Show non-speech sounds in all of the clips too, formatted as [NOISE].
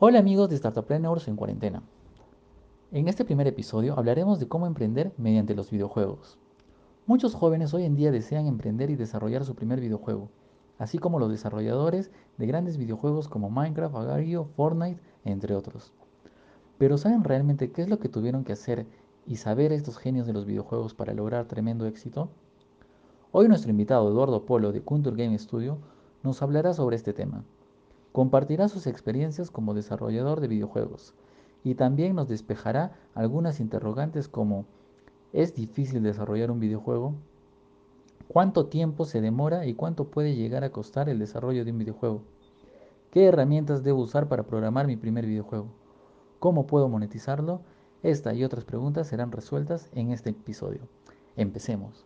Hola amigos de Startuppreneurs en cuarentena. En este primer episodio hablaremos de cómo emprender mediante los videojuegos. Muchos jóvenes hoy en día desean emprender y desarrollar su primer videojuego, así como los desarrolladores de grandes videojuegos como Minecraft, Agario, Fortnite, entre otros. Pero ¿saben realmente qué es lo que tuvieron que hacer y saber estos genios de los videojuegos para lograr tremendo éxito? Hoy nuestro invitado Eduardo Polo de Kuntur Game Studio nos hablará sobre este tema. Compartirá sus experiencias como desarrollador de videojuegos y también nos despejará algunas interrogantes como ¿es difícil desarrollar un videojuego? ¿Cuánto tiempo se demora y cuánto puede llegar a costar el desarrollo de un videojuego? ¿Qué herramientas debo usar para programar mi primer videojuego? ¿Cómo puedo monetizarlo? Esta y otras preguntas serán resueltas en este episodio. Empecemos.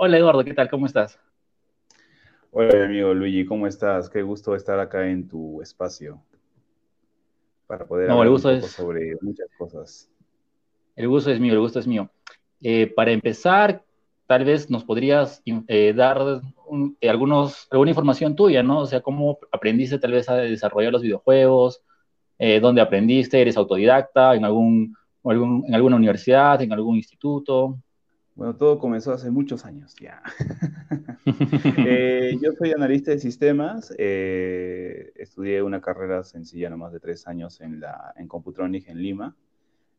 Hola Eduardo, ¿qué tal? ¿Cómo estás? Hola amigo Luigi, ¿cómo estás? Qué gusto estar acá en tu espacio para poder hablar un poco sobre muchas cosas. El gusto es mío, el gusto es mío. Eh, para empezar, tal vez nos podrías eh, dar eh, algunos, alguna información tuya, ¿no? O sea, cómo aprendiste tal vez a desarrollar los videojuegos, dónde aprendiste, eres autodidacta, en, algún, en alguna universidad, en algún instituto. Bueno, todo comenzó hace muchos años ya. [LAUGHS] Eh, yo soy analista de sistemas, eh, estudié una carrera sencilla, no más de tres años en, la, en Computronic en Lima.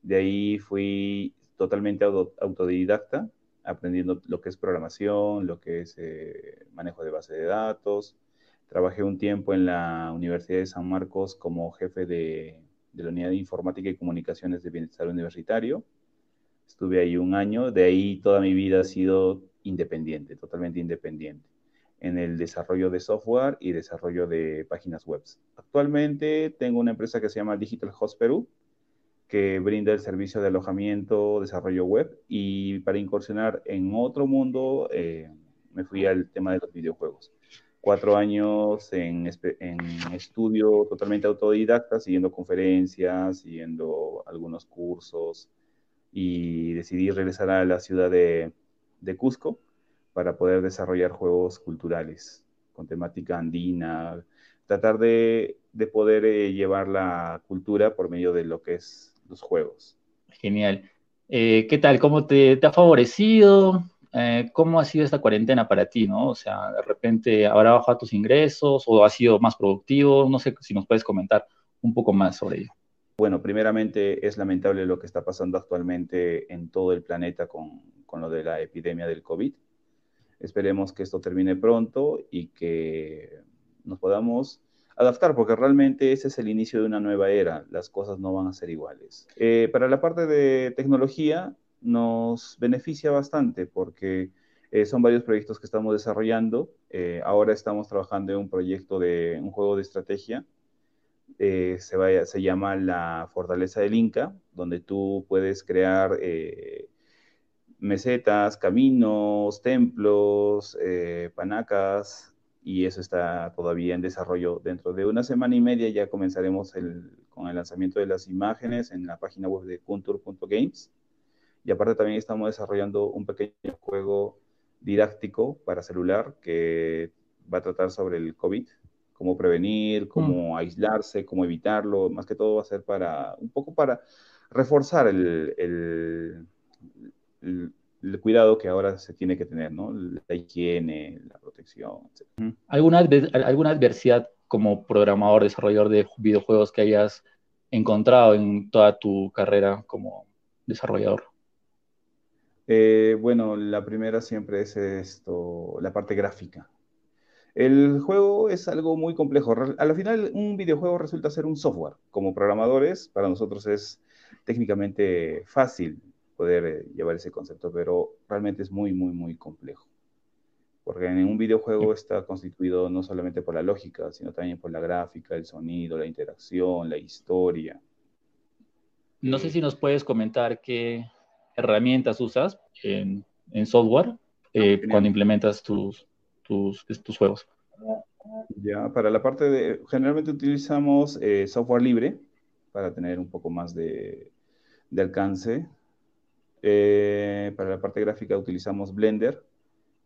De ahí fui totalmente autodidacta, aprendiendo lo que es programación, lo que es eh, manejo de base de datos. Trabajé un tiempo en la Universidad de San Marcos como jefe de, de la Unidad de Informática y Comunicaciones de Bienestar Universitario Estuve ahí un año, de ahí toda mi vida ha sido independiente, totalmente independiente, en el desarrollo de software y desarrollo de páginas web. Actualmente tengo una empresa que se llama Digital Host Perú, que brinda el servicio de alojamiento, desarrollo web, y para incursionar en otro mundo, eh, me fui al tema de los videojuegos. Cuatro años en, en estudio totalmente autodidacta, siguiendo conferencias, siguiendo algunos cursos, y decidí regresar a la ciudad de, Cusco para poder desarrollar juegos culturales con temática andina, tratar de, poder eh, llevar la cultura por medio de lo que es los juegos. Genial. Eh, ¿Qué tal? ¿Cómo te, ha favorecido? Eh, ¿Cómo ha sido esta cuarentena para ti? ¿no? O sea, de repente habrá bajado tus ingresos o ha sido más productivo. No sé si nos puedes comentar un poco más sobre ello. Bueno, primeramente es lamentable lo que está pasando actualmente en todo el planeta con, con lo de la epidemia del COVID. Esperemos que esto termine pronto y que nos podamos adaptar, porque realmente ese es el inicio de una nueva era. Las cosas no van a ser iguales. Eh, para la parte de tecnología, nos beneficia bastante porque eh, son varios proyectos que estamos desarrollando. Eh, ahora estamos trabajando en un proyecto de un juego de estrategia eh, se, llama la Fortaleza del Inca, donde tú puedes crear eh, mesetas, caminos, templos, eh, panacas, y eso está todavía en desarrollo. Dentro de una semana y media ya comenzaremos con el lanzamiento de las imágenes en la página web de kuntur.games. Y aparte también estamos desarrollando un pequeño juego didáctico para celular que va a tratar sobre el COVID cómo prevenir, cómo aislarse, cómo evitarlo, más que todo va a ser para, un poco para reforzar el, el, cuidado que ahora se tiene que tener, ¿no? La higiene, la protección, etc. ¿Alguna, ¿Alguna adversidad como programador, desarrollador de videojuegos que hayas encontrado en toda tu carrera como desarrollador? Eh, bueno, la primera siempre es esto, la parte gráfica. El juego es algo muy complejo. A la final, un videojuego resulta ser un software. Como programadores, para nosotros es técnicamente fácil poder eh, llevar ese concepto, pero realmente es muy, muy, muy complejo. Porque en un videojuego está constituido no solamente por la lógica, sino también por la gráfica, el sonido, la interacción, la historia. No sé si nos puedes comentar qué herramientas usas en, software eh, cuando implementas tus, tus, tus juegos? Ya, para la parte de, generalmente utilizamos eh, software libre para tener un poco más de, alcance. Eh, para la parte gráfica utilizamos Blender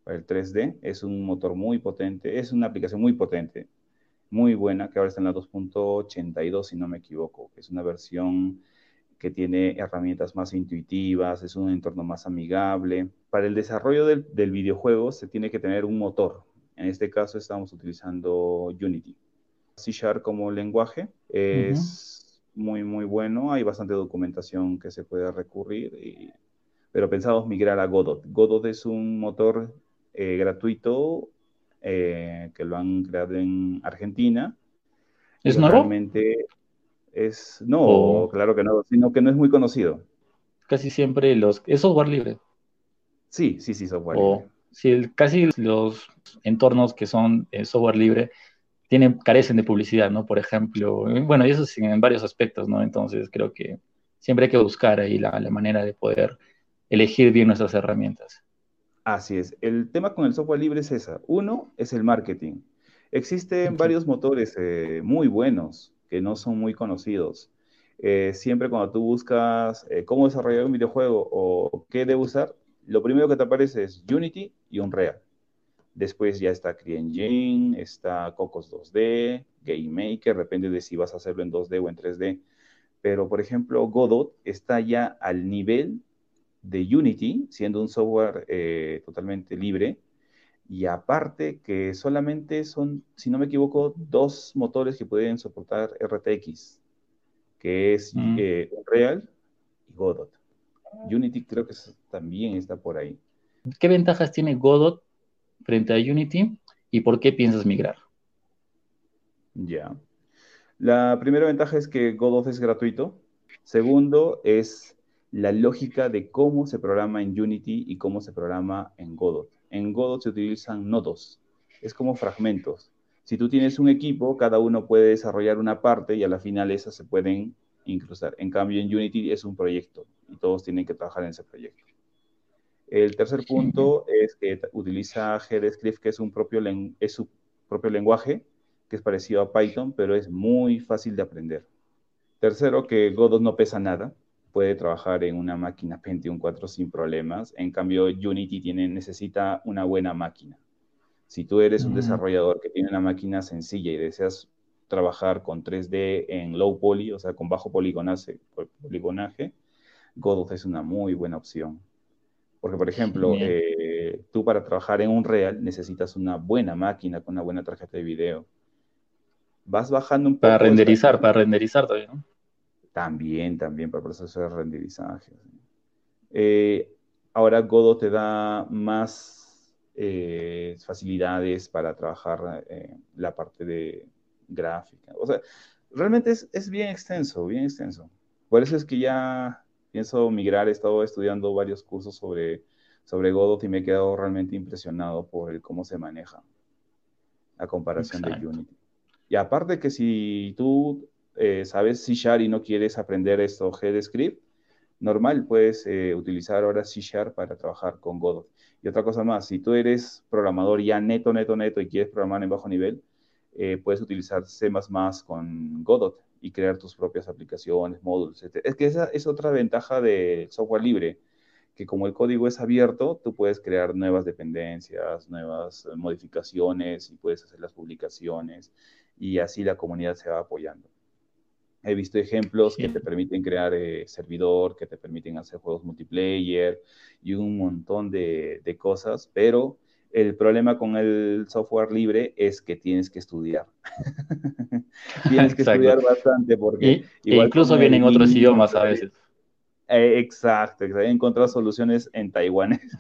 para el 3D. Es un motor muy potente, es una aplicación muy potente, muy buena, que ahora está en la 2.82, si no me equivoco. Es una versión que tiene herramientas más intuitivas, es un entorno más amigable. Para el desarrollo del, del videojuego se tiene que tener un motor, en este caso estamos utilizando Unity. C Sharp como lenguaje es muy, muy bueno. Hay bastante documentación que se puede recurrir, pero pensamos migrar a Godot. Godot es un motor eh, gratuito eh, que lo han creado en Argentina. ¿Es nuevo? Realmente es, no, claro que no, sino que no es muy conocido. Casi siempre los, es software libre. Sí, sí, sí, software libre si casi los entornos que son eh, software libre tienen, carecen de publicidad, ¿no? Por ejemplo, bueno, y eso es en varios aspectos, ¿no? Entonces creo que siempre hay que buscar ahí la, manera de poder elegir bien nuestras herramientas. Así es. El tema con el software libre es esa. Uno es el marketing. Existen varios motores eh, muy buenos que no son muy conocidos. Eh, siempre cuando tú buscas cómo desarrollar un videojuego o qué debo usar, lo primero que te aparece es Unity y Unreal. Después ya está CreateEngine, está Cocos 2D, GameMaker, depende de si vas a hacerlo en 2D o en 3D. Pero, por ejemplo, Godot está ya al nivel de Unity, siendo un software eh, totalmente libre. Y aparte que solamente son, si no me equivoco, dos motores que pueden soportar RTX, que es mm. eh, Unreal y Godot. Unity creo que también está por ahí. ¿Qué ventajas tiene Godot frente a Unity y por qué piensas migrar? Ya. La primera ventaja es que Godot es gratuito. Segundo es la lógica de cómo se programa en Unity y cómo se programa en Godot. En Godot se utilizan nodos, es como fragmentos. Si tú tienes un equipo, cada uno puede desarrollar una parte y a la final esas se pueden incrustar. En cambio, en Unity es un proyecto y todos tienen que trabajar en ese proyecto. El tercer punto es que utiliza GDScript, que es, un propio es su propio lenguaje, que es parecido a Python, pero es muy fácil de aprender. Tercero, que Godot no pesa nada, puede trabajar en una máquina Pentium 4 sin problemas. En cambio, Unity tiene, necesita una buena máquina. Si tú eres un desarrollador que tiene una máquina sencilla y deseas trabajar con 3D en low poly, o sea, con bajo poligonaje, poligonaje Godot es una muy buena opción. Porque, por ejemplo, eh, tú para trabajar en un Real necesitas una buena máquina con una buena tarjeta de video. Vas bajando un poco. Para renderizar, para renderizar todavía, ¿no? También, también para el proceso de renderizaje. Eh, ahora Godot te da más eh, facilidades para trabajar la parte de gráfica. O sea, realmente es, es, bien extenso, bien extenso. Por eso es que ya pienso migrar, he estado estudiando varios cursos sobre, sobre Godot y me he quedado realmente impresionado por el cómo se maneja a comparación de Unity. Y aparte que si tú eh, sabes C Sharp y no quieres aprender esto GDScript, normal, puedes eh, utilizar ahora C Sharp para trabajar con Godot. Y otra cosa más, si tú eres programador ya neto, neto, neto y quieres programar en bajo nivel, eh, puedes utilizar C++ con Godot y crear tus propias aplicaciones, módulos, etc. Es que esa es otra ventaja del software libre, que como el código es abierto, tú puedes crear nuevas dependencias, nuevas modificaciones y puedes hacer las publicaciones y así la comunidad se va apoyando. He visto ejemplos que te permiten crear eh, servidor, que te permiten hacer juegos multiplayer y un montón de, de cosas, pero el problema con el software libre es que tienes que estudiar. [LAUGHS] tienes que estudiar bastante porque... incluso vienen otros idiomas a veces. Eh, exacto, he encontrado soluciones en taiwanés.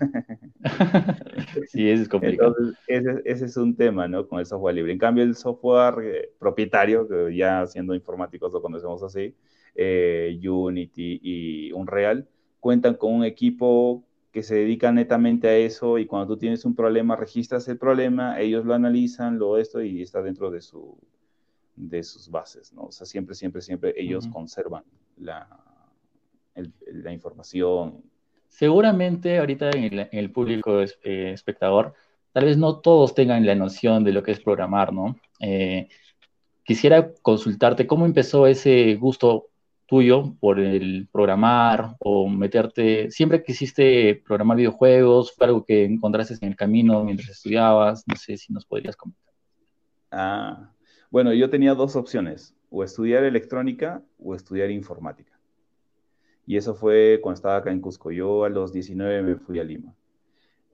[LAUGHS] sí, es complicado. Entonces, ese, es un tema, ¿no? Con el software libre. En cambio, el software eh, propietario, que ya siendo informáticos lo conocemos así, eh, Unity y Unreal, cuentan con un equipo que se dedican netamente a eso y cuando tú tienes un problema registras el problema, ellos lo analizan, lo esto y está dentro de, su, de sus bases, ¿no? O sea, siempre, siempre, siempre ellos conservan la, la información. Seguramente ahorita en el, público eh, espectador tal vez no todos tengan la noción de lo que es programar, ¿no? Eh, quisiera consultarte cómo empezó ese gusto tuyo por el programar o meterte, siempre quisiste programar videojuegos, fue algo que encontraste en el camino mientras estudiabas, no sé si nos podrías comentar. Ah, bueno, yo tenía dos opciones, o estudiar electrónica o estudiar informática. Y eso fue cuando estaba acá en Cusco. Yo a los 19 me fui a Lima.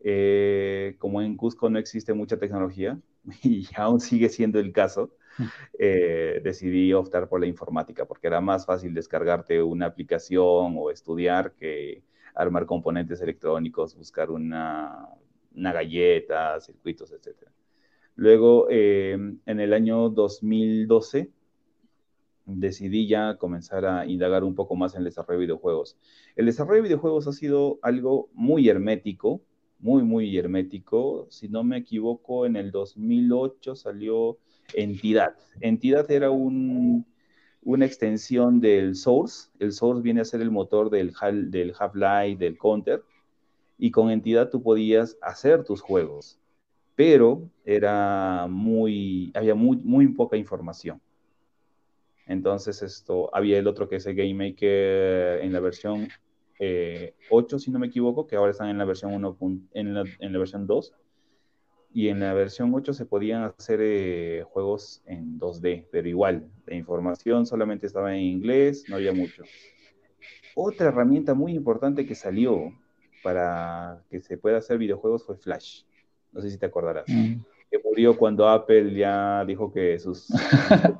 Eh, como en Cusco no existe mucha tecnología, [LAUGHS] y aún sigue siendo el caso, [LAUGHS] eh, decidí optar por la informática porque era más fácil descargarte una aplicación o estudiar que armar componentes electrónicos, buscar una, galleta, circuitos, etc. Luego, eh, en el año 2012, decidí ya comenzar a indagar un poco más en el desarrollo de videojuegos. El desarrollo de videojuegos ha sido algo muy hermético, muy, muy hermético. Si no me equivoco, en el 2008 salió Entidad. Entidad era una extensión del Source. El Source viene a ser el motor del, del Half-Life, del Counter. Y con Entidad tú podías hacer tus juegos. Pero era muy, había muy, muy poca información. Entonces, esto, había el otro que es el Game Maker en la versión 8, eh, si no me equivoco, que ahora están en la versión 1, en la, en la versión 2. Y en la versión 8 se podían hacer eh, juegos en 2D, pero igual, la información solamente estaba en inglés, no había mucho. Otra herramienta muy importante que salió para que se pueda hacer videojuegos fue Flash. No sé si te acordarás. Mm. Que murió cuando Apple ya dijo que sus [LAUGHS]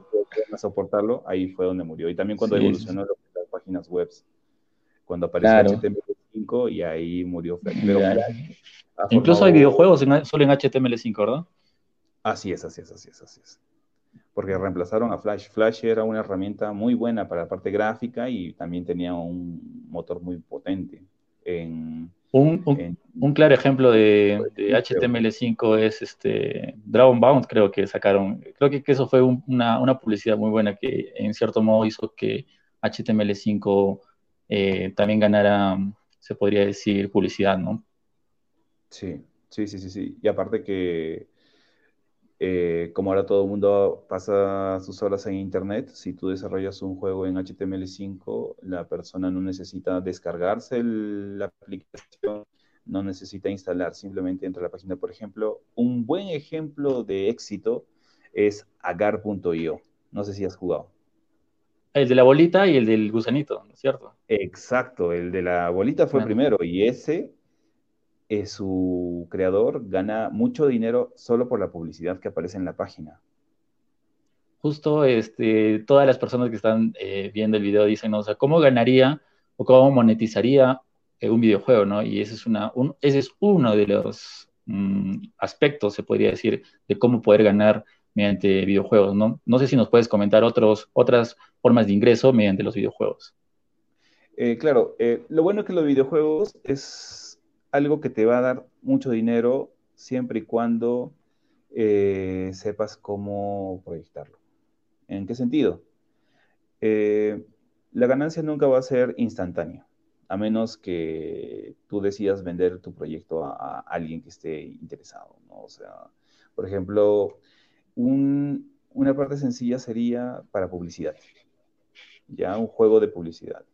soportarlo, ahí fue donde murió. Y también cuando evolucionó las páginas web, cuando apareció HTML5 y ahí murió Incluso hay videojuegos solo en HTML5, ¿verdad? Así es, así es, así es, así es. Porque reemplazaron a Flash. Flash era una herramienta muy buena para la parte gráfica y también tenía un motor muy potente en un, claro ejemplo de, HTML5 es este Dragon Bound, creo que sacaron. Creo que, eso fue una, publicidad muy buena que en cierto modo hizo que HTML5 eh, también ganara, se podría decir, publicidad, ¿no? Sí, sí, sí, sí, sí. Y aparte que eh, como ahora todo el mundo pasa sus horas en Internet, si tú desarrollas un juego en HTML5, la persona no necesita descargarse la aplicación, no necesita instalar, simplemente entra a la página. Por ejemplo, un buen ejemplo de éxito es agar.io. No sé si has jugado. El de la bolita y el del gusanito, ¿no es cierto? Exacto, el de la bolita fue primero y ese eh, su creador gana mucho dinero solo por la publicidad que aparece en la página. Justo este, todas las personas que están eh, viendo el video dicen, o sea, ¿cómo ganaría o cómo monetizaría eh, un videojuego? ¿no? Y ese es, una, ese es uno de los mm, aspectos, se podría decir, de cómo poder ganar mediante videojuegos. ¿no? no sé si nos puedes comentar otros, otras formas de ingreso mediante los videojuegos. claro, lo bueno que los videojuegos es algo que te va a dar mucho dinero siempre y cuando eh, sepas cómo proyectarlo. ¿En qué sentido? Eh, la ganancia nunca va a ser instantánea, a menos que tú decidas vender tu proyecto a, alguien que esté interesado. O sea, por ejemplo, una parte sencilla sería para publicidad, ya un juego de publicidad.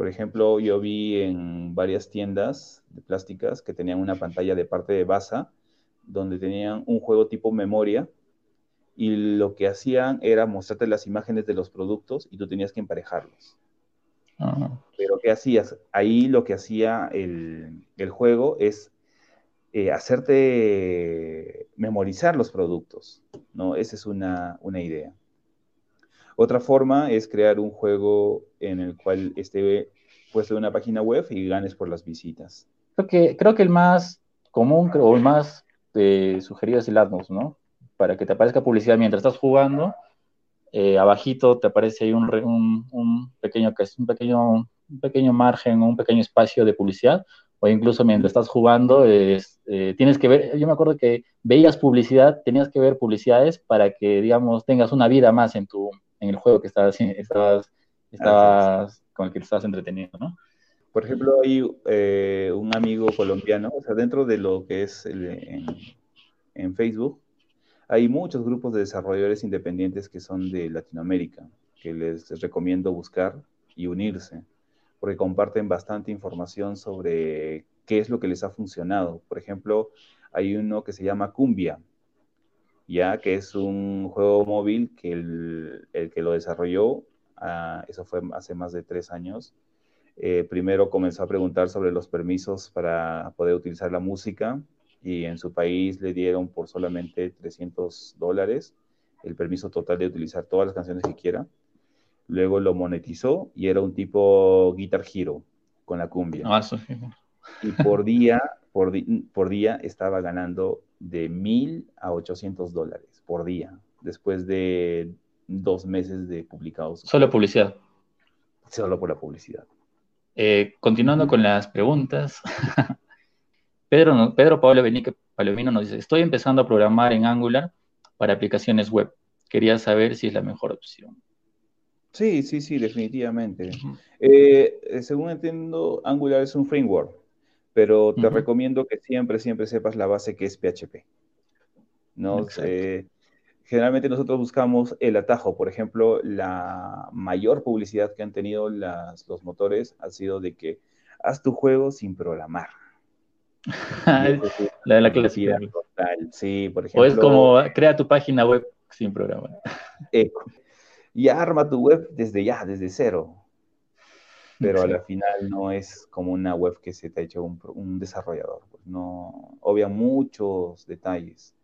Por ejemplo, yo vi en varias tiendas de plásticas que tenían una pantalla de parte de base donde tenían un juego tipo memoria y lo que hacían era mostrarte las imágenes de los productos y tú tenías que emparejarlos. Pero ¿qué hacías? Ahí lo que hacía el, juego es eh, hacerte memorizar los productos, ¿no? Esa es una, una idea. Otra forma es crear un juego en el cual esté puesto en una página web y ganes por las visitas. Creo que, creo el más común o el más eh, sugerido es el AdMouse, ¿no? Para que te aparezca publicidad mientras estás jugando. Eh, abajito te aparece ahí un, un, pequeño, un, pequeño, un pequeño margen, un pequeño espacio de publicidad, o incluso mientras estás jugando, eh, tienes que ver, yo me acuerdo que veías publicidad, tenías que ver publicidades para que, digamos, tengas una vida más en tu, en el juego que estabas, estabas, estabas con el que estabas entreteniendo, ¿no? Por ejemplo, hay eh, un amigo colombiano, o sea, dentro de lo que es en, en Facebook, hay muchos grupos de desarrolladores independientes que son de Latinoamérica, que les recomiendo buscar y unirse, porque comparten bastante información sobre qué es lo que les ha funcionado. Por ejemplo, hay uno que se llama Cumbia, ya que es un juego móvil que el, que lo desarrolló, ah, eso fue hace más de tres años, eh, primero comenzó a preguntar sobre los permisos para poder utilizar la música y en su país le dieron por solamente 300 dólares el permiso total de utilizar todas las canciones que quiera. Luego lo monetizó y era un tipo Guitar Hero con la cumbia. Ah, y por [LAUGHS] día, por, por día estaba ganando de mil a 800 dólares por día, después de dos meses de publicados. Solo publicidad. Solo por la publicidad. Eh, continuando con las preguntas, [LAUGHS] Pedro, Pedro Pablo Palomino nos dice, estoy empezando a programar en Angular para aplicaciones web. Quería saber si es la mejor opción. Sí, sí, sí, definitivamente. Eh, eh, según entiendo, Angular es un framework, pero te recomiendo que siempre, siempre sepas la base que es PHP. ¿no? generalmente nosotros buscamos el atajo. Por ejemplo, la mayor publicidad que han tenido las, los motores ha sido de que haz tu juego sin programar. [LAUGHS] la de la clásica. Sí, por ejemplo. O es como crea tu página web sin programar. Y arma tu web desde ya, desde cero. Pero a la final no es como una web que se te ha hecho un, desarrollador. Pues no, obvia muchos detalles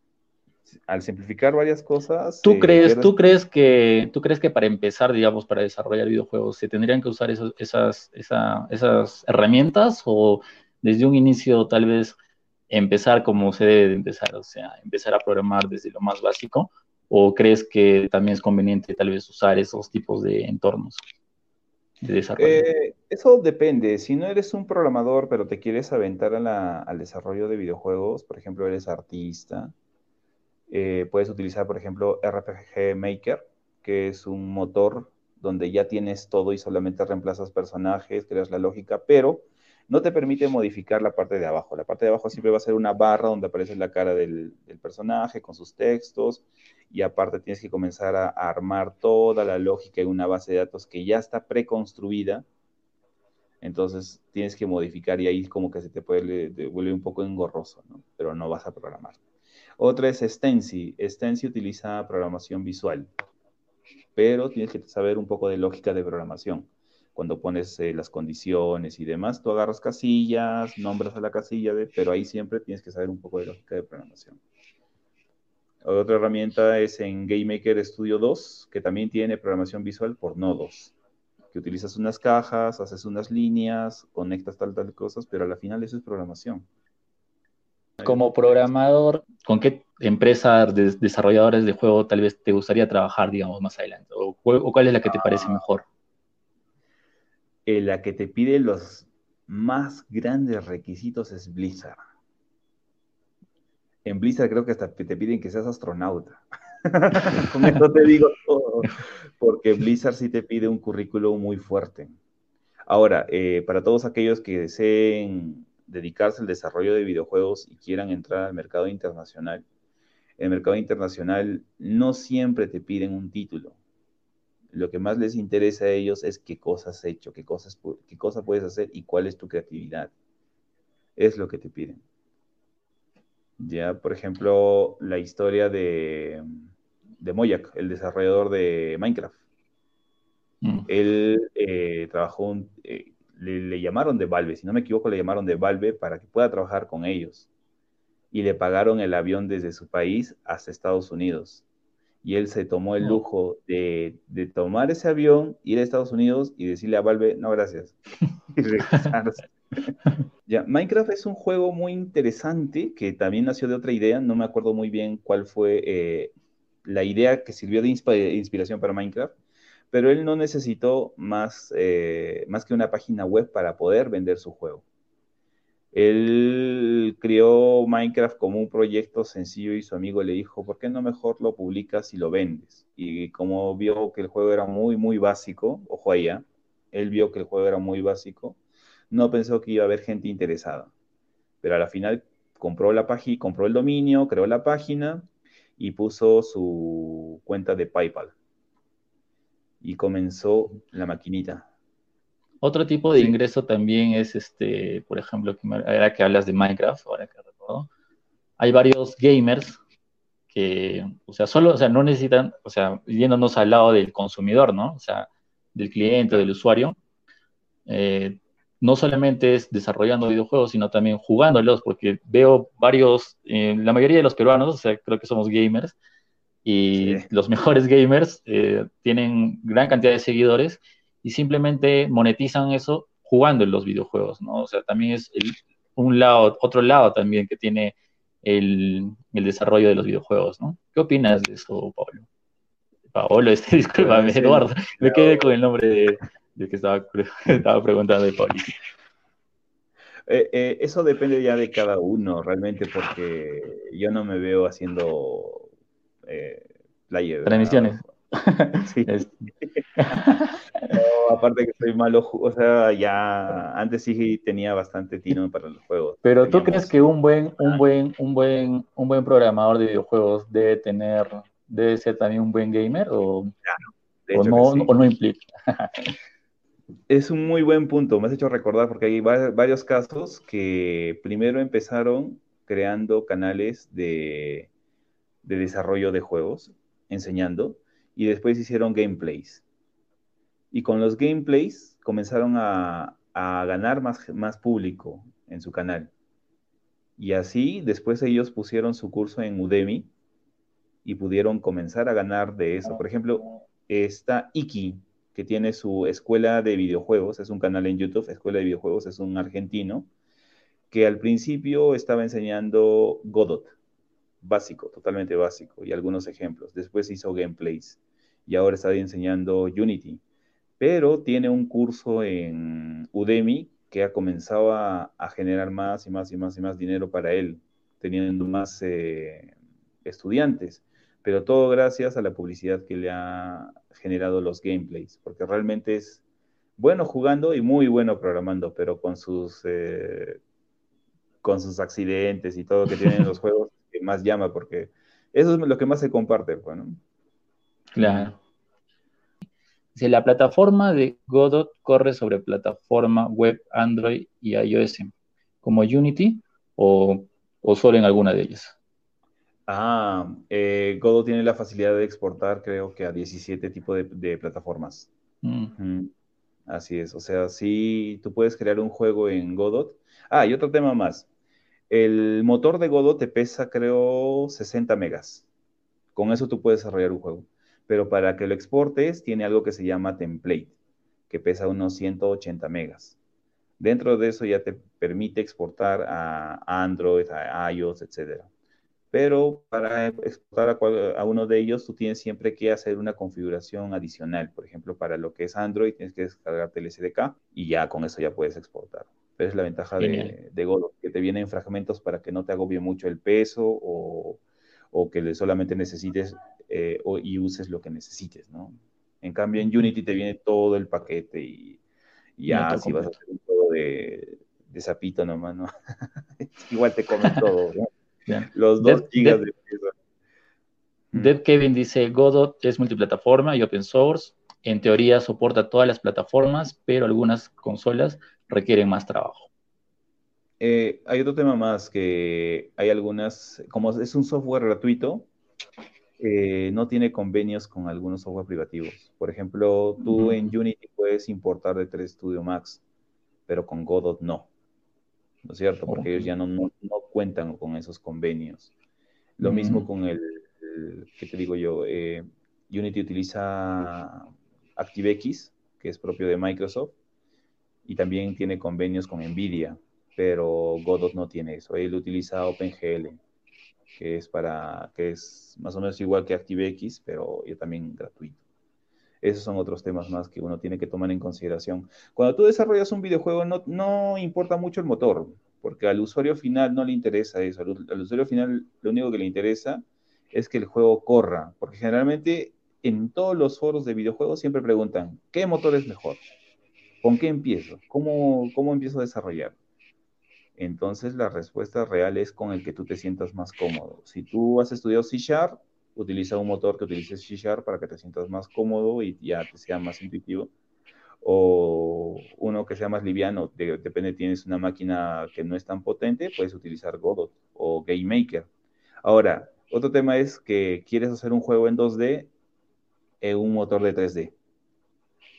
al simplificar varias cosas. ¿Tú, crees, ¿tú, crees que, ¿Tú crees que para empezar, digamos, para desarrollar videojuegos, se tendrían que usar esas, esas herramientas o desde un inicio tal vez empezar como se debe de empezar, o sea, empezar a programar desde lo más básico? ¿O crees que también es conveniente tal vez usar esos tipos de entornos de desarrollo? Eh, eso depende. Si no eres un programador, pero te quieres aventar al desarrollo de videojuegos, por ejemplo, eres artista, eh, puedes utilizar, por ejemplo, RPG Maker, que es un motor donde ya tienes todo y solamente reemplazas personajes, creas la lógica, pero no te permite modificar la parte de abajo. La parte de abajo siempre va a ser una barra donde aparece la cara del, personaje con sus textos y aparte tienes que comenzar a, armar toda la lógica en una base de datos que ya está preconstruida. Entonces tienes que modificar y ahí como que se te puede vuelve un poco engorroso, ¿no? pero no vas a programar. Otra es Stensi. Stensi utiliza programación visual, pero tienes que saber un poco de lógica de programación. Cuando pones eh, las condiciones y demás, tú agarras casillas, nombras a la casilla, de, pero ahí siempre tienes que saber un poco de lógica de programación. Otra herramienta es en GameMaker Studio 2, que también tiene programación visual por nodos, que utilizas unas cajas, haces unas líneas, conectas tal, tal cosas, pero al final eso es programación. Como programador, ¿con qué empresa de desarrolladores de juego tal vez te gustaría trabajar, digamos, más adelante? ¿O, cuál es la que te parece mejor? Eh, la que te pide los más grandes requisitos es Blizzard. En Blizzard creo que hasta te piden que seas astronauta. [LAUGHS] Con te digo todo. Porque Blizzard sí te pide un currículo muy fuerte. Ahora, eh, para todos aquellos que deseen dedicarse al desarrollo de videojuegos y quieran entrar al mercado internacional, el mercado internacional no siempre te piden un título. Lo que más les interesa a ellos es qué cosas has hecho, qué cosas, qué cosa puedes hacer y cuál es tu creatividad. Es lo que te piden. Ya, por ejemplo, la historia de, de Moyak, el desarrollador de Minecraft. Mm. Él eh, trabajó, un, eh, le, llamaron de Valve, si no me equivoco, le llamaron de Valve para que pueda trabajar con ellos. Y le pagaron el avión desde su país hasta Estados Unidos. Y él se tomó el lujo de, tomar ese avión, ir a Estados Unidos y decirle a Valve, no, gracias. [LAUGHS] y regresarse. ya, Minecraft es un juego muy interesante que también nació de otra idea, no me acuerdo muy bien cuál fue eh, la idea que sirvió de inspiración para Minecraft, pero él no necesitó más, eh, más que una página web para poder vender su juego. Él crió Minecraft como un proyecto sencillo y su amigo le dijo, ¿por qué no mejor lo publicas y lo vendes? Y como vio que el juego era muy, muy básico, ojo allá, él vio que el juego era muy básico, no pensó que iba a haber gente interesada. Pero a la final compró la página, compró el dominio, creó la página y puso su cuenta de PayPal. Y comenzó la maquinita. Otro tipo de ingreso también es, este, por ejemplo, ahora que hablas de Minecraft, ahora que recuerdo, hay varios gamers que, o sea, solo, o sea, no necesitan, o sea, yéndonos al lado del consumidor, ¿no? O sea, del cliente, del usuario, eh, no solamente es desarrollando videojuegos, sino también jugándolos, porque veo varios, eh, la mayoría de los peruanos, o sea, creo que somos gamers, y los [LAUGHS] mejores gamers eh, tienen gran cantidad de seguidores y simplemente monetizan eso jugando en los videojuegos, ¿no? O sea, también es un lado, otro lado también que tiene el, desarrollo de los videojuegos, ¿no? ¿Qué opinas de eso, Pablo? Paolo, [LAUGHS] este, discúlpame, Eduardo, me quedé con el nombre de, de que estaba, [LAUGHS] estaba preguntando de Pablo. Eh, eh, eso depende ya de cada uno, realmente, porque yo no me veo haciendo eh, player. Transmisiones. Sí. [LAUGHS] aparte que soy malo, o sea, ya antes sí tenía bastante tino para los juegos. Pero tú crees que un buen, un buen, un buen, un buen programador de videojuegos debe tener, debe ser también un buen gamer o, o no, o no implica. Es un muy buen punto, me has hecho recordar porque hay varios casos que primero empezaron creando canales de, de desarrollo de juegos, enseñando, y después hicieron gameplays. Y con los gameplays comenzaron a, ganar más, más público en su canal. Y así después ellos pusieron su curso en Udemy y pudieron comenzar a ganar de eso. Por ejemplo, está Iki, que tiene su escuela de videojuegos, es un canal en YouTube, escuela de videojuegos, es un argentino, que al principio estaba enseñando Godot, básico, totalmente básico, y algunos ejemplos. Después hizo gameplays y ahora está enseñando Unity pero tiene un curso en Udemy que ha comenzado a, generar más y más y más y más dinero para él, teniendo más eh, estudiantes, pero todo gracias a la publicidad que le ha generado los gameplays, porque realmente es bueno jugando y muy bueno programando, pero con sus, eh, con sus accidentes y todo que tienen los [LAUGHS] juegos, que más llama, porque eso es lo que más se comparte, bueno. Pues, claro. Si la plataforma de Godot corre sobre plataforma web Android y iOS, como Unity o, solo en alguna de ellas. Ah, eh, Godot tiene la facilidad de exportar, creo que a 17 tipos de, plataformas. Mm. Así es, o sea, si tú puedes crear un juego en Godot. Ah, y otro tema más. El motor de Godot te pesa, creo, 60 megas. Con eso tú puedes desarrollar un juego pero para que lo exportes tiene algo que se llama template, que pesa unos 180 megas. Dentro de eso ya te permite exportar a Android, a iOS, etc. Pero para exportar a, uno de ellos, tú tienes siempre que hacer una configuración adicional. Por ejemplo, para lo que es Android, tienes que descargarte el SDK y ya con eso ya puedes exportar. Pero es la ventaja de, de, Godot, que te vienen fragmentos para que no te agobie mucho el peso o, o que solamente necesites eh, y uses lo que necesites, ¿no? En cambio, en Unity te viene todo el paquete y, ya si vas a hacer un juego de, de zapito nomás, ¿no? [LAUGHS] Igual te comen todo, ¿no? [LAUGHS] Los dos gigas de peso. Mm. Dead Kevin dice, Godot es multiplataforma y open source. En teoría soporta todas las plataformas, pero algunas consolas requieren más trabajo. Eh, hay otro tema más que hay algunas, como es un software gratuito, eh, no tiene convenios con algunos software privativos. Por ejemplo, tú en Unity puedes importar de 3 Studio Max, pero con Godot no. ¿No es cierto? Porque ellos ya no, no, cuentan con esos convenios. Lo mismo con el, ¿qué te digo yo? Eh, Unity utiliza ActiveX, que es propio de Microsoft, y también tiene convenios con NVIDIA, pero Godot no tiene eso. Él utiliza OpenGL que es para, que es más o menos igual que ActiveX, pero también gratuito. Esos son otros temas más que uno tiene que tomar en consideración. Cuando tú desarrollas un videojuego, no, no importa mucho el motor, porque al usuario final no le interesa eso. Al, usuario final lo único que le interesa es que el juego corra, porque generalmente en todos los foros de videojuegos siempre preguntan, ¿qué motor es mejor? ¿con qué empiezo? ¿Cómo, cómo empiezo a desarrollar? Entonces la respuesta real es con el que tú te sientas más cómodo. Si tú has estudiado C Sharp, utiliza un motor que utilice C Sharp para que te sientas más cómodo y ya te sea más intuitivo. O uno que sea más liviano, depende, tienes una máquina que no es tan potente, puedes utilizar Godot o GameMaker. Ahora, otro tema es que quieres hacer un juego en 2D en un motor de 3D.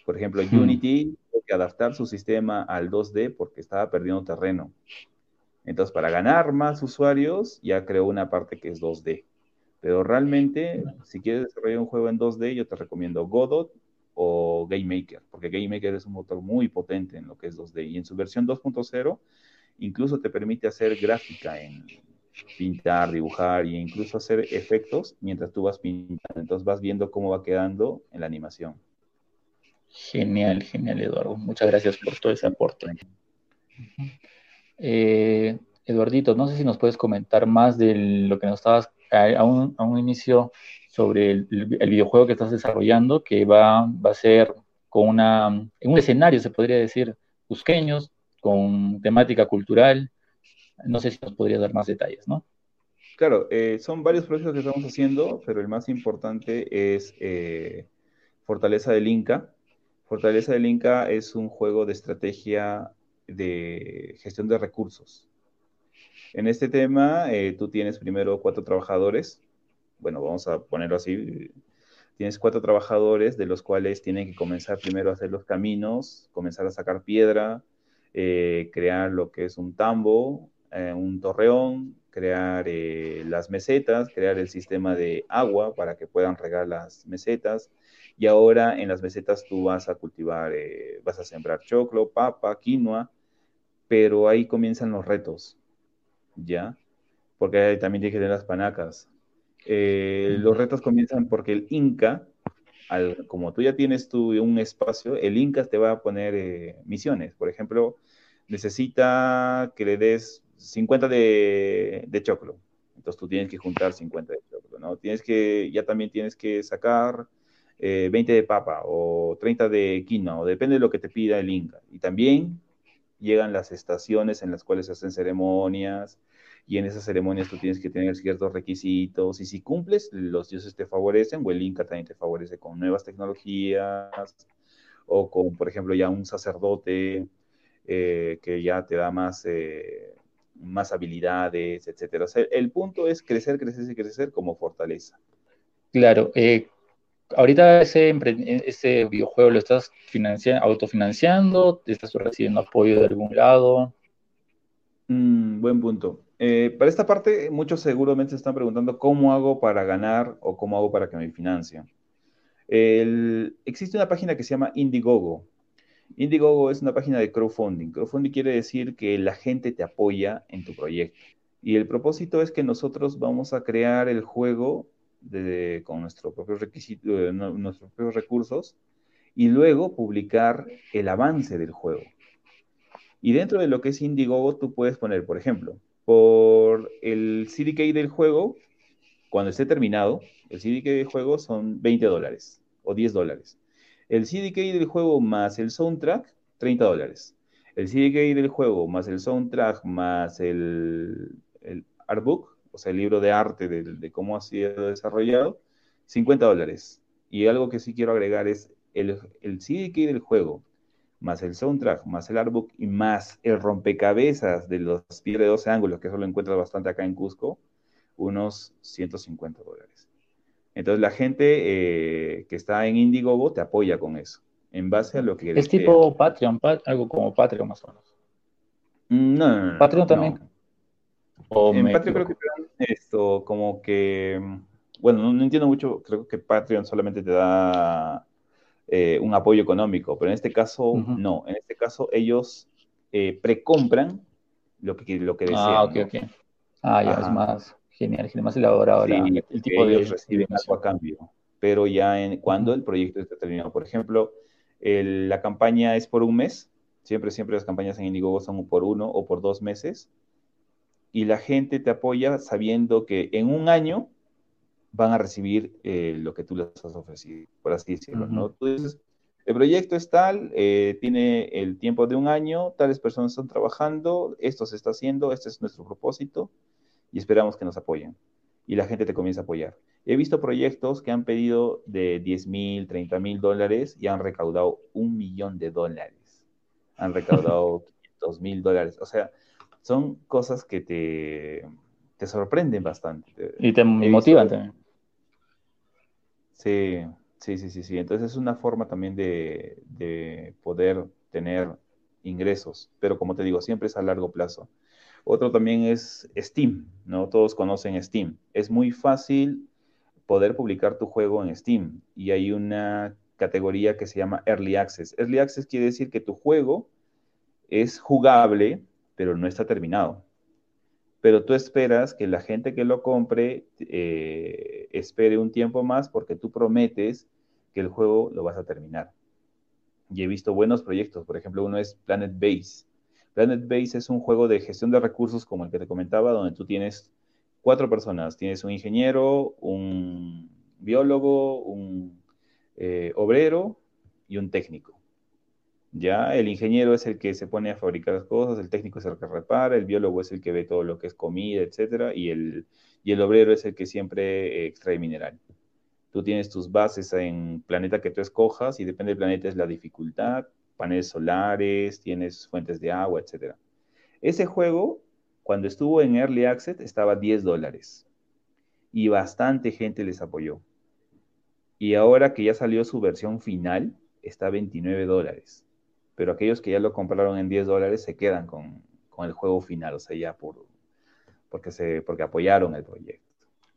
Por ejemplo, hmm. Unity que adaptar su sistema al 2D porque estaba perdiendo terreno. Entonces, para ganar más usuarios, ya creó una parte que es 2D. Pero realmente, si quieres desarrollar un juego en 2D, yo te recomiendo Godot o GameMaker, porque GameMaker es un motor muy potente en lo que es 2D. Y en su versión 2.0, incluso te permite hacer gráfica en pintar, dibujar e incluso hacer efectos mientras tú vas pintando. Entonces vas viendo cómo va quedando en la animación. Genial, genial, Eduardo. Muchas gracias por todo ese aporte. Eh, Eduardito, no sé si nos puedes comentar más de lo que nos estabas a un, a un inicio sobre el, videojuego que estás desarrollando, que va, va a ser con una, en un escenario, se podría decir, busqueños, con temática cultural. No sé si nos podrías dar más detalles, ¿no? Claro, eh, son varios proyectos que estamos haciendo, pero el más importante es eh, Fortaleza del Inca. Fortaleza del Inca es un juego de estrategia de gestión de recursos. En este tema, eh, tú tienes primero cuatro trabajadores. Bueno, vamos a ponerlo así. Tienes cuatro trabajadores de los cuales tienen que comenzar primero a hacer los caminos, comenzar a sacar piedra, eh, crear lo que es un tambo, eh, un torreón, crear las mesetas, crear el sistema de agua para que puedan regar las mesetas. Y ahora en las mesetas tú vas a cultivar, vas a sembrar choclo, papa, quinoa, pero ahí comienzan los retos ¿ya? Porque también tiene que tener las panacas. Eh, los retos comienzan porque el Inca, al, como tú ya tienes tú un espacio, el Inca te va a poner eh, misiones. Por ejemplo, necesita que le des 50 de, de, choclo. Entonces tú tienes que juntar 50 de choclo, ¿no? Tienes que, ya también tienes que sacar 20 eh, de papa o 30 de quinoa, o depende de lo que te pida el Inca. Y también llegan las estaciones en las cuales se hacen ceremonias y en esas ceremonias tú tienes que tener ciertos requisitos y si cumples, los dioses te favorecen o el Inca también te favorece con nuevas tecnologías o con, por ejemplo, ya un sacerdote eh, que ya te da más, eh, más habilidades, etcétera. el punto es crecer, crecer y crecer como fortaleza. Claro, eh, ahorita ese, ese videojuego lo estás autofinanciando, estás recibiendo apoyo de algún lado. Mm, buen punto. Eh, para esta parte, muchos seguramente se están preguntando cómo hago para ganar o cómo hago para que me financien. existe una página que se llama Indiegogo. Indiegogo es una página de crowdfunding. Crowdfunding quiere decir que la gente te apoya en tu proyecto. Y el propósito es que nosotros vamos a crear el juego con nuestros propios requisitos, eh, nuestros propios recursos, y luego publicar el avance del juego. Y dentro de lo que es Indiegogo, tú puedes poner, por ejemplo, por el CDK del juego, cuando esté terminado, el CDK del juego son 20 dólares o 10 dólares. El CDK del juego más el soundtrack, 30 dólares. El CDK del juego más el soundtrack más el, el artbook, o sea, el libro de arte de, cómo ha sido desarrollado, 50 dólares. Y algo que sí quiero agregar es el, el CDK del juego, más el soundtrack, más el artbook y más el rompecabezas de los pies de 12 ángulos, que eso lo encuentras bastante acá en Cusco, unos 150 dólares. Entonces la gente eh, que está en Indiegogo te apoya con eso, en base a lo que... Es tipo Patreon, algo como Patreon más o menos. Mm, no, no, no. Patreon también en Patreon creo que te esto, como que, bueno, no, entiendo mucho, creo que Patreon solamente te da eh, un apoyo económico, pero en este caso no, en este caso ellos eh, precompran lo que, lo que desean. Ah, ok, ok. Ah, ya es más genial, más elaborado sí, el tipo de ellos reciben algo a cambio, pero ya en, cuando el proyecto está terminado. Por ejemplo, la campaña es por un mes, siempre, siempre las campañas en Indiegogo son por uno o por dos meses, y la gente te apoya sabiendo que en un año van a recibir eh, lo que tú les has ofrecido, por así decirlo, ¿no? Tú dices, el proyecto es tal, eh, tiene el tiempo de un año, tales personas están trabajando, esto se está haciendo, este es nuestro propósito y esperamos que nos apoyen. Y la gente te comienza a apoyar. He visto proyectos que han pedido de 10 mil, 30 mil dólares y han recaudado un millón de dólares. Han recaudado [LAUGHS] 500 mil dólares. O sea, son cosas que te, te sorprenden bastante. Y te motivan también. Sí, Sí, sí, sí, sí. Entonces es una forma también de, poder tener ingresos, pero como te digo, siempre es a largo plazo. Otro también es Steam, ¿no? Todos conocen Steam. Es muy fácil poder publicar tu juego en Steam y hay una categoría que se llama Early Access. Early Access quiere decir que tu juego es jugable, pero no está terminado pero tú esperas que la gente que lo compre eh, espere un tiempo más porque tú prometes que el juego lo vas a terminar. Y he visto buenos proyectos, por ejemplo, uno es Planet Base. Planet Base es un juego de gestión de recursos como el que te comentaba, donde tú tienes cuatro personas. Tienes un ingeniero, un biólogo, un eh, obrero y un técnico. Ya el ingeniero es el que se pone a fabricar las cosas, el técnico es el que repara, el biólogo es el que ve todo lo que es comida, etcétera, y el, y el obrero es el que siempre extrae mineral. Tú tienes tus bases en planeta que tú escojas y depende del planeta es la dificultad, paneles solares, tienes fuentes de agua, etcétera. Ese juego, cuando estuvo en Early Access, estaba a 10 dólares y bastante gente les apoyó. Y ahora que ya salió su versión final, está a 29 dólares pero aquellos que ya lo compraron en 10 dólares se quedan con, el juego final, o sea, ya por, porque, se, porque apoyaron el proyecto.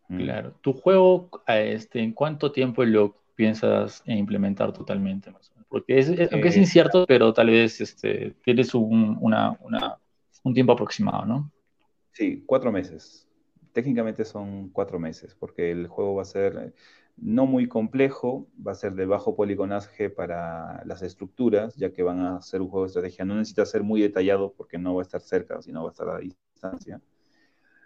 Claro. ¿Tu juego, este, en cuánto tiempo lo piensas implementar totalmente? Porque es, aunque es eh, incierto, pero tal vez este, tienes un, una, un tiempo aproximado, ¿no? Sí, cuatro meses. Técnicamente son cuatro meses, porque el juego va a ser no muy complejo, va a ser de bajo poligonaje para las estructuras, ya que van a ser un juego de estrategia. No necesita ser muy detallado porque no va a estar cerca, sino va a estar a distancia.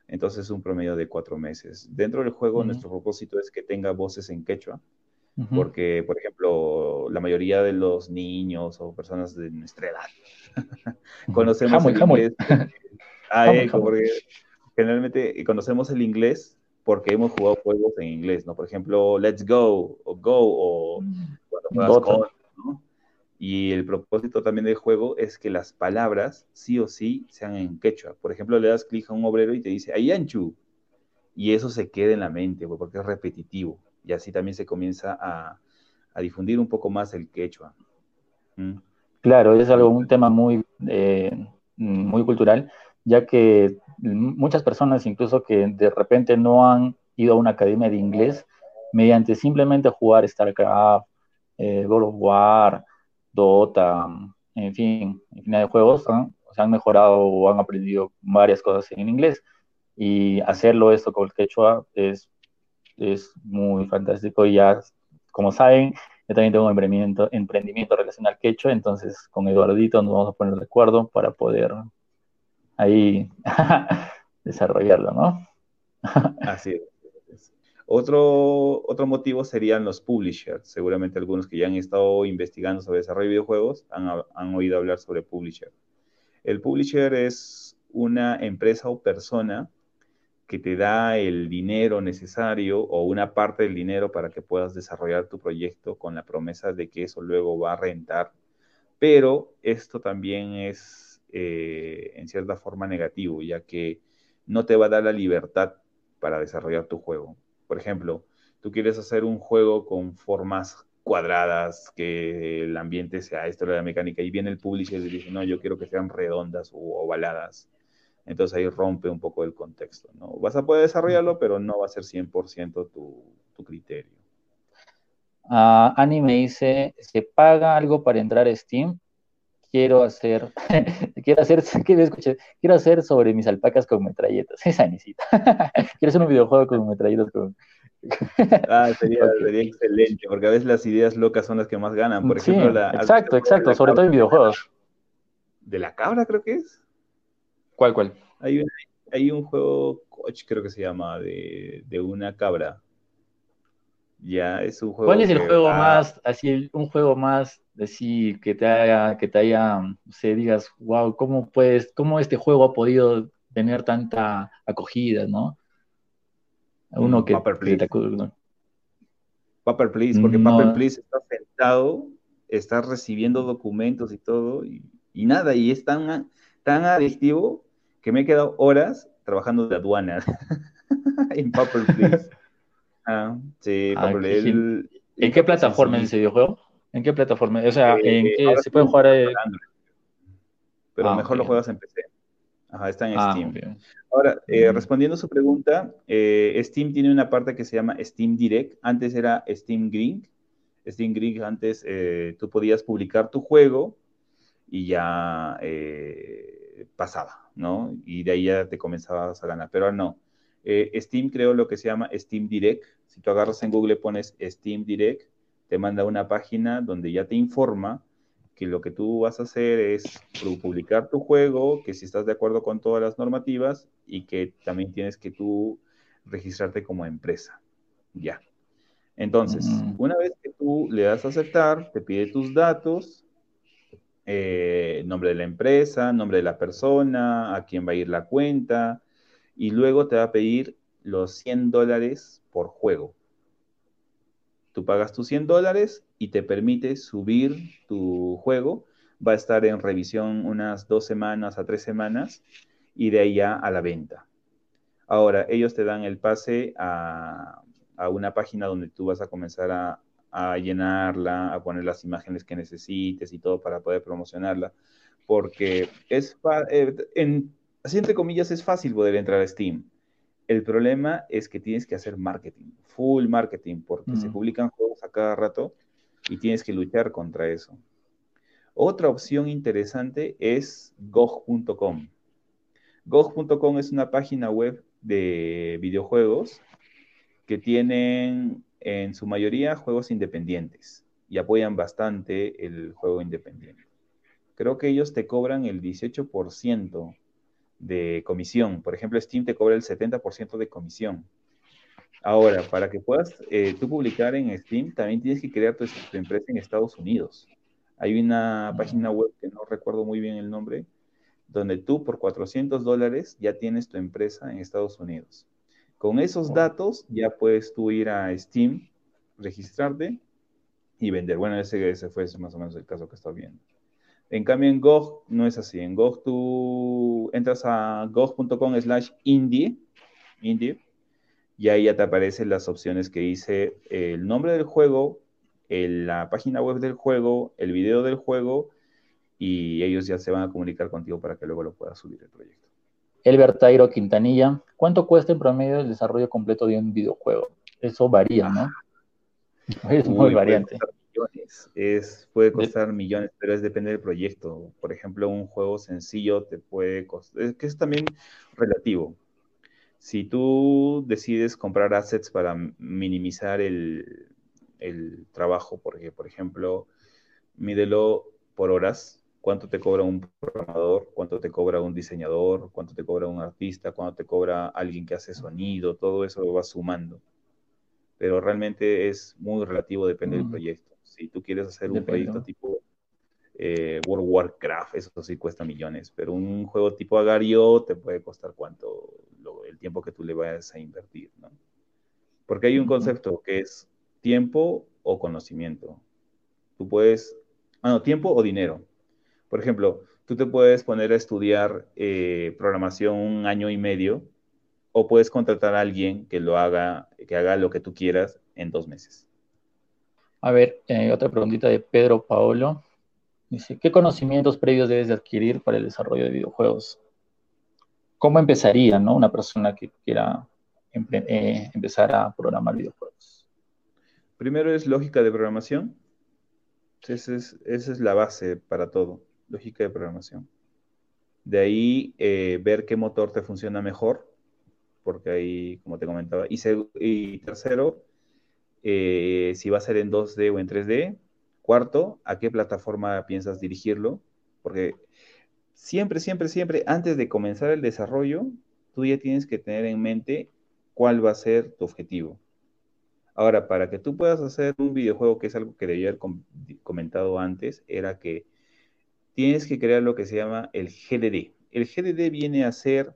Entonces es un promedio de cuatro meses. Dentro del juego, nuestro propósito es que tenga voces en quechua, porque, por ejemplo, la mayoría de los niños o personas de nuestra edad [LAUGHS] conocemos el inglés. Ah, porque generalmente conocemos el inglés porque hemos jugado juegos en inglés, ¿no? Por ejemplo, Let's Go, o Go, o mm. cuando juegas con, ¿no? Y el propósito también del juego es que las palabras, sí o sí, sean en quechua. Por ejemplo, le das clic a un obrero y te dice, Ayanchu, y eso se queda en la mente, pues, porque es repetitivo, y así también se comienza a, difundir un poco más el quechua. ¿Mm? Claro, es algo, un tema muy, eh, muy cultural, ya que muchas personas incluso que de repente no han ido a una academia de inglés, mediante simplemente jugar StarCraft, eh, World of War, Dota, en fin, infinidad de juegos, se han mejorado o han aprendido varias cosas en inglés. Y hacerlo esto con el quechua es, es muy fantástico. Y ya, como saben, yo también tengo un emprendimiento, emprendimiento relacionado al quechua, entonces con Eduardito nos vamos a poner de acuerdo para poder ahí [LAUGHS] desarrollarlo, ¿no? [LAUGHS] Así es. Otro, otro motivo serían los publishers. Seguramente algunos que ya han estado investigando sobre desarrollo de videojuegos han, han oído hablar sobre publisher. El publisher es una empresa o persona que te da el dinero necesario o una parte del dinero para que puedas desarrollar tu proyecto con la promesa de que eso luego va a rentar. Pero esto también es eh, en cierta forma negativo, ya que no te va a dar la libertad para desarrollar tu juego. Por ejemplo, tú quieres hacer un juego con formas cuadradas, que el ambiente sea esto de la mecánica, y viene el publisher y dice, no, yo quiero que sean redondas o ovaladas. Entonces ahí rompe un poco el contexto, ¿no? Vas a poder desarrollarlo, pero no va a ser 100% tu, tu criterio. Uh, Ani me dice, ¿se paga algo para entrar a Steam? Quiero hacer, [LAUGHS] quiero hacer, [LAUGHS] que me escuché, quiero hacer sobre mis alpacas con metralletas, [LAUGHS] esa necesita. quiero hacer un videojuego con metralletas con... ah, sería, sería, excelente, porque a veces las ideas locas son las que más ganan. Por ejemplo, la, exacto, exacto, sobre todo en videojuegos. De la cabra, creo que es. ¿Cuál, cuál? Hay un, hay un juego, coach, creo que se llama, de, de una cabra Ya, es un juego. ¿Cuál es el juego más, así, un juego más, así, que te haya, que te haya, no sé, digas, wow, ¿cómo puedes, cómo este juego ha podido tener tanta acogida, ¿no? Uno Mm, que, Paper que. Paper Please, porque No. Paper Please está sentado, está recibiendo documentos y todo, y, y nada, y es tan, tan adictivo que me he quedado horas trabajando de aduana [LAUGHS] en Paper Please. Ah, sí, Ah, qué el- ¿En qué plataforma es ese videojuego? ¿En qué plataforma? O sea, ¿en Eh, qué ahora se puede jugar? Android, pero Ah, mejor lo juegas en PC. Ajá, está en Ah, Steam. Ahora, eh, Mm. respondiendo a su pregunta, eh, Steam tiene una parte que se llama Steam Direct. Antes era Steam Green. Steam Green antes eh, tú podías publicar tu juego y ya eh, pasaba, ¿no? Y de ahí ya te comenzabas a ganar. Pero ahora no. Eh, Steam creó lo que se llama Steam Direct. Si tú agarras en Google, pones Steam Direct, te manda una página donde ya te informa que lo que tú vas a hacer es publicar tu juego, que si estás de acuerdo con todas las normativas y que también tienes que tú registrarte como empresa. Ya. Entonces, Mm. una vez que tú le das a aceptar, te pide tus datos, eh, nombre de la empresa, nombre de la persona, a quién va a ir la cuenta, y luego te va a pedir los 100 dólares por juego. Tú pagas tus 100 dólares y te permite subir tu juego. Va a estar en revisión unas dos semanas a tres semanas y de ahí ya a la venta. Ahora, ellos te dan el pase a, a una página donde tú vas a comenzar a, a llenarla, a poner las imágenes que necesites y todo para poder promocionarla. Porque es, eh, en, así entre comillas, es fácil poder entrar a Steam. El problema es que tienes que hacer marketing, full marketing, porque Mm. se publican juegos a cada rato y tienes que luchar contra eso. Otra opción interesante es GOG.com. GOG.com es una página web de videojuegos que tienen en su mayoría juegos independientes y apoyan bastante el juego independiente. Creo que ellos te cobran el 18% de comisión. Por ejemplo, Steam te cobra el 70% de comisión. Ahora, para que puedas eh, tú publicar en Steam, también tienes que crear tu, tu empresa en Estados Unidos. Hay una página web que no recuerdo muy bien el nombre, donde tú por 400 dólares ya tienes tu empresa en Estados Unidos. Con esos datos ya puedes tú ir a Steam, registrarte y vender. Bueno, ese, ese fue más o menos el caso que estaba viendo. En cambio, en GOG no es así. En GOG tú entras a gog.com slash indie, indie, y ahí ya te aparecen las opciones que dice el nombre del juego, el- la página web del juego, el video del juego, y ellos ya se van a comunicar contigo para que luego lo puedas subir el proyecto. Elber Tairo Quintanilla, ¿cuánto cuesta en promedio el desarrollo completo de un videojuego? Eso varía, ¿no? [LAUGHS] Es Uy, muy puede variante. costar millones, es, puede De- costar millones, pero es depende del proyecto. Por ejemplo, un juego sencillo te puede costar, es que es también relativo. Si tú decides comprar assets para minimizar el, el trabajo, porque, por ejemplo, mídelo por horas, cuánto te cobra un programador, cuánto te cobra un diseñador, cuánto te cobra un artista, cuánto te cobra alguien que hace sonido, todo eso va sumando. Pero realmente es muy relativo, depende del Mm. proyecto. Si tú quieres hacer un Depende, proyecto tipo eh, World of Warcraft, eso sí cuesta millones, pero un juego tipo Agario te puede costar cuánto, lo- el tiempo que tú le vayas a invertir, ¿no? Porque hay un concepto que es tiempo o conocimiento. Tú puedes, ah, no, tiempo o dinero. Por ejemplo, tú te puedes poner a estudiar eh, programación un año y medio o puedes contratar a alguien que lo haga, que haga lo que tú quieras en dos meses. A ver, eh, otra preguntita de Pedro Paolo. Dice, ¿qué conocimientos previos debes de adquirir para el desarrollo de videojuegos? ¿Cómo empezaría, no? Una persona que quiera eh, empezar a programar videojuegos. Primero es lógica de programación. Esa es, esa es la base para todo, lógica de programación. De ahí eh, ver qué motor te funciona mejor, porque ahí, como te comentaba. Y tercero, eh, si va a ser en 2D o en 3D. Cuarto, a qué plataforma piensas dirigirlo, porque siempre, siempre, siempre, antes de comenzar el desarrollo, tú ya tienes que tener en mente cuál va a ser tu objetivo. Ahora, para que tú puedas hacer un videojuego, que es algo que debía haber comentado antes, era que tienes que crear lo que se llama el GDD. El GDD viene a ser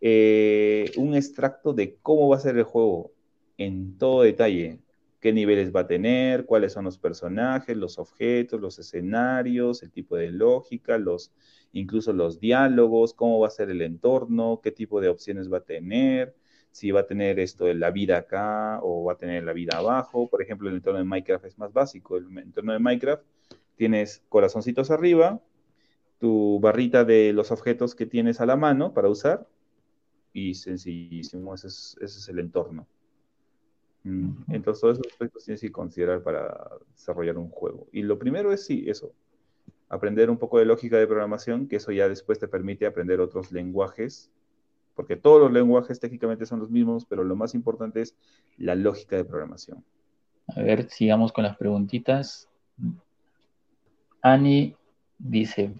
eh, un extracto de cómo va a ser el juego en todo detalle. Qué niveles va a tener, cuáles son los personajes, los objetos, los escenarios, el tipo de lógica, los, incluso los diálogos, cómo va a ser el entorno, qué tipo de opciones va a tener, si va a tener esto de la vida acá o va a tener la vida abajo. Por ejemplo, el entorno de Minecraft es más básico. El entorno de Minecraft tienes corazoncitos arriba, tu barrita de los objetos que tienes a la mano para usar y sencillísimo, ese es, el entorno. Entonces, todos esos aspectos tienes que considerar para desarrollar un juego. Y lo primero es, sí, eso, aprender un poco de lógica de programación, que eso ya después te permite aprender otros lenguajes porque todos los lenguajes técnicamente son los mismos, pero lo más importante es la lógica de programación. A ver, sigamos con las preguntitas. Ani dice,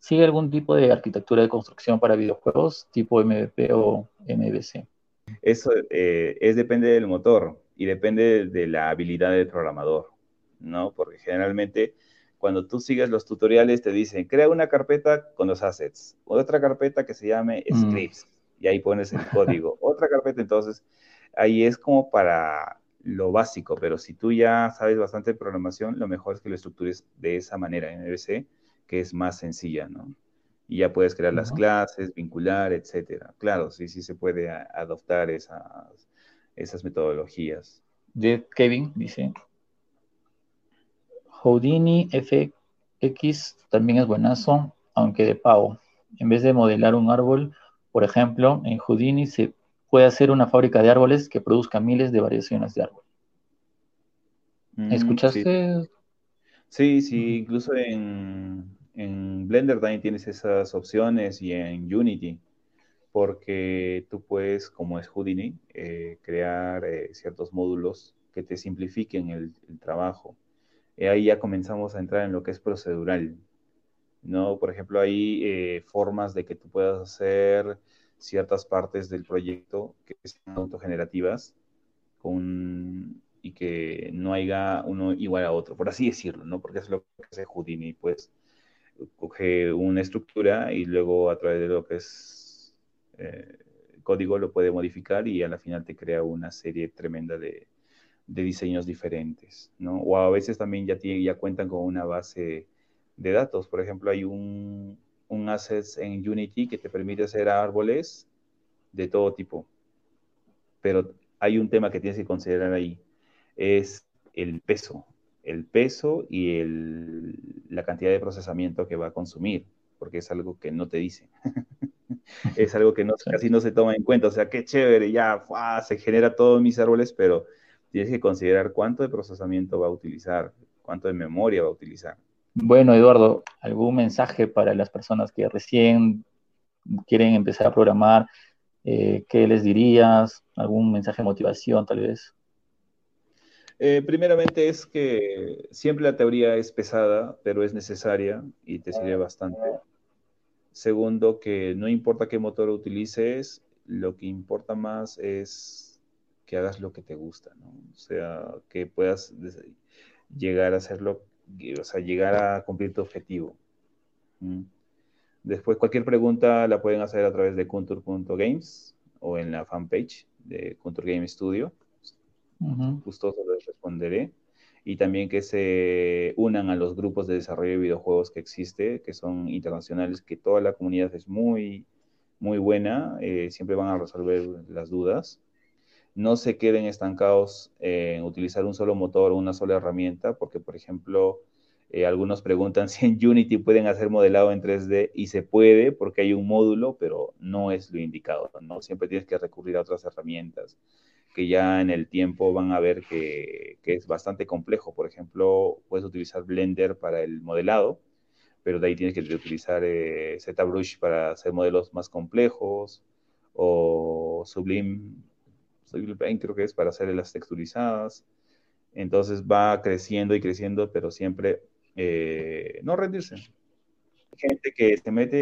¿sigue algún tipo de arquitectura de construcción para videojuegos tipo MVP o MVC? Eso eh, es depende del motor y depende de la habilidad del programador, ¿no? Porque generalmente cuando tú sigues los tutoriales te dicen, crea una carpeta con los assets, otra carpeta que se llame mm. scripts, y ahí pones el código. [LAUGHS] Otra carpeta, entonces, ahí es como para lo básico, pero si tú ya sabes bastante de programación, lo mejor es que lo estructures de esa manera en MVC, que es más sencilla, ¿no? Y ya puedes crear las clases, vincular, etcétera. Claro, sí, sí se puede adoptar esas, esas metodologías. De Kevin dice, Houdini FX también es buenazo, aunque de pago. En vez de modelar un árbol, por ejemplo, en Houdini se puede hacer una fábrica de árboles que produzca miles de variaciones de árbol. Mm, ¿Escuchaste? Sí, sí, incluso en, Blender también tienes esas opciones y en Unity, porque tú puedes, como es Houdini, eh, crear eh, ciertos módulos que te simplifiquen el, trabajo. Y ahí ya comenzamos a entrar en lo que es procedural. ¿no? Por ejemplo, hay eh, formas de que tú puedas hacer ciertas partes del proyecto que sean autogenerativas con, y que no haya uno igual a otro, por así decirlo, ¿no? Porque es lo que hace Houdini, pues coge una estructura y luego a través de lo que es eh, código lo puede modificar y a la final te crea una serie tremenda de, de diseños diferentes, ¿no? O a veces también ya, ya cuentan con una base de datos. Por ejemplo, hay un, un asset en Unity que te permite hacer árboles de todo tipo. Pero hay un tema que tienes que considerar ahí. Es el peso. El peso y el, la cantidad de procesamiento que va a consumir, porque es algo que no te dice. [LAUGHS] [LAUGHS] es algo que no, casi no se toma en cuenta. O sea, qué chévere, ya se genera todos mis árboles, pero tienes que considerar cuánto de procesamiento va a utilizar, cuánto de memoria va a utilizar. Bueno, Eduardo, ¿algún mensaje para las personas que recién quieren empezar a programar? Eh, ¿Qué les dirías? ¿Algún mensaje de motivación tal vez? Eh, primeramente es que siempre la teoría es pesada, pero es necesaria y te sirve bastante. Segundo, que no importa qué motor utilices, lo que importa más es que hagas lo que te gusta, ¿no? O sea, que puedas llegar a hacerlo o sea, llegar a cumplir tu objetivo. Mm. Después, cualquier pregunta la pueden hacer a través de Contour.games o en la fanpage de Contour Game Studio. Justo les responderé. Y también que se unan a los grupos de desarrollo de videojuegos que existe, que son internacionales, que toda la comunidad es muy, muy buena. Eh, siempre van a resolver las dudas no se queden estancados en utilizar un solo motor o una sola herramienta, porque, por ejemplo, eh, algunos preguntan [LAUGHS] si en Unity pueden hacer modelado en 3D y se puede porque hay un módulo, pero no es lo indicado, ¿no? Siempre tienes que recurrir a otras herramientas que ya en el tiempo van a ver que, es bastante complejo. Por ejemplo, puedes utilizar Blender para el modelado, pero de ahí tienes que utilizar eh, ZBrush para hacer modelos más complejos o Sublime creo que es para hacer las texturizadas. Entonces va creciendo y creciendo, pero siempre eh, no rendirse. Gente que se mete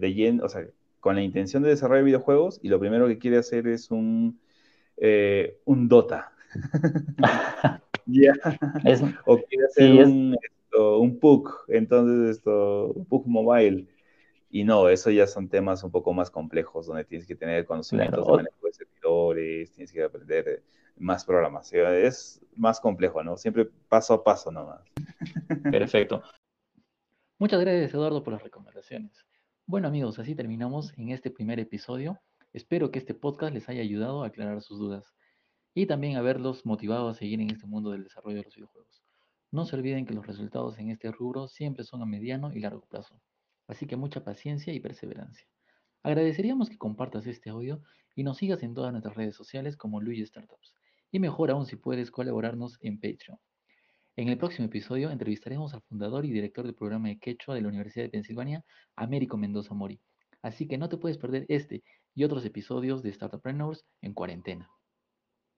de lleno, o sea, con la intención de desarrollar videojuegos y lo primero que quiere hacer es un, eh, un Dota. [LAUGHS] o quiere hacer un, un PUC, entonces esto, un PUC mobile. Y no, eso ya son temas un poco más complejos, donde tienes que tener conocimientos de manejo de servidores, tienes que aprender más programación. Es más complejo, ¿no? Siempre paso a paso nomás. Perfecto. Muchas gracias, Eduardo, por las recomendaciones. Bueno, amigos, así terminamos en este primer episodio. Espero que este podcast les haya ayudado a aclarar sus dudas y también haberlos motivado a seguir en este mundo del desarrollo de los videojuegos. No se olviden que los resultados en este rubro siempre son a mediano y largo plazo, así que mucha paciencia y perseverancia. Agradeceríamos que compartas este audio y nos sigas en todas nuestras redes sociales como Luigi Startups, y mejor aún si puedes colaborarnos en Patreon. En el próximo episodio entrevistaremos al fundador y director del programa de Quechua de la Universidad de Pensilvania, Américo Mendoza Mori. Así que no te puedes perder este y otros episodios de Startuppreneurs en cuarentena.